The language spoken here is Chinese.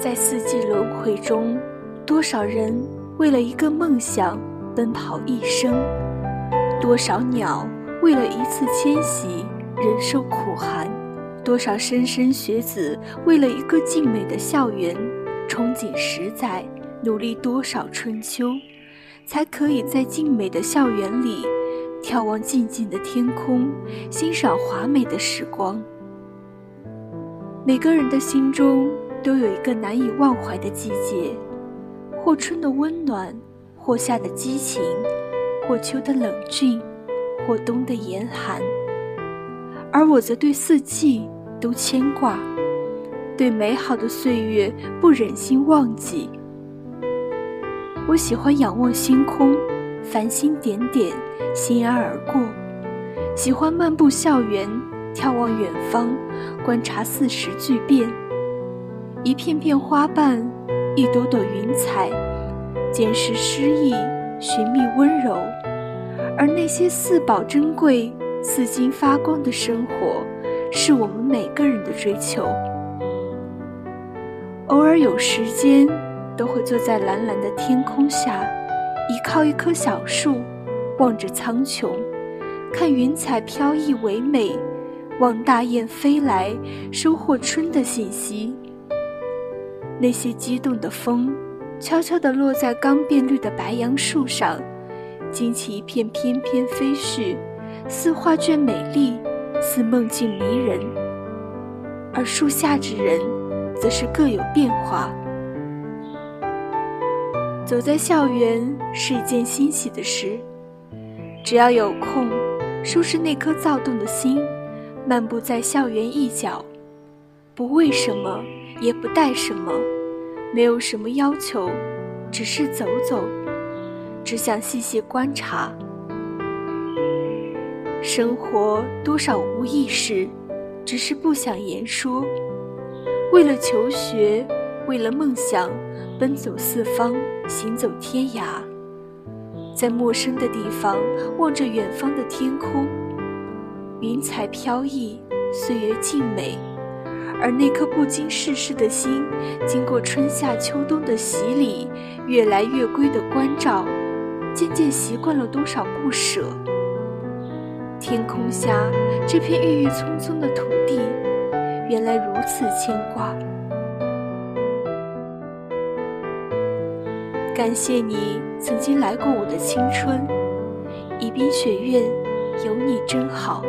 在四季轮回中，多少人为了一个梦想奔跑一生，多少鸟为了一次迁徙忍受苦寒，多少莘莘学子为了一个静美的校园憧憬十载，努力多少春秋，才可以在静美的校园里眺望静静的天空，欣赏华美的时光。每个人的心中。都有一个难以忘怀的季节，或春的温暖，或夏的激情，或秋的冷峻，或冬的严寒。而我则对四季都牵挂，对美好的岁月不忍心忘记。我喜欢仰望星空，繁星点点，欣然而过；喜欢漫步校园，眺望远方，观察四时巨变。一片片花瓣，一朵朵云彩，见识诗意，寻觅温柔。而那些四宝珍贵、四金发光的生活，是我们每个人的追求。偶尔有时间，都会坐在蓝蓝的天空下，倚靠一棵小树，望着苍穹，看云彩飘逸唯美，望大雁飞来，收获春的信息。那些激动的风，悄悄地落在刚变绿的白杨树上，惊起一片翩翩飞絮，似画卷美丽，似梦境迷人。而树下之人，则是各有变化。走在校园是一件欣喜的事，只要有空，收拾那颗躁动的心，漫步在校园一角，不为什么。也不带什么，没有什么要求，只是走走，只想细细观察。生活多少无意事，只是不想言说。为了求学，为了梦想，奔走四方，行走天涯。在陌生的地方，望着远方的天空，云彩飘逸，岁月静美。而那颗不经世事的心，经过春夏秋冬的洗礼，越来越归的关照，渐渐习惯了多少不舍。天空下这片郁郁葱葱的土地，原来如此牵挂。感谢你曾经来过我的青春，宜宾学院有你真好。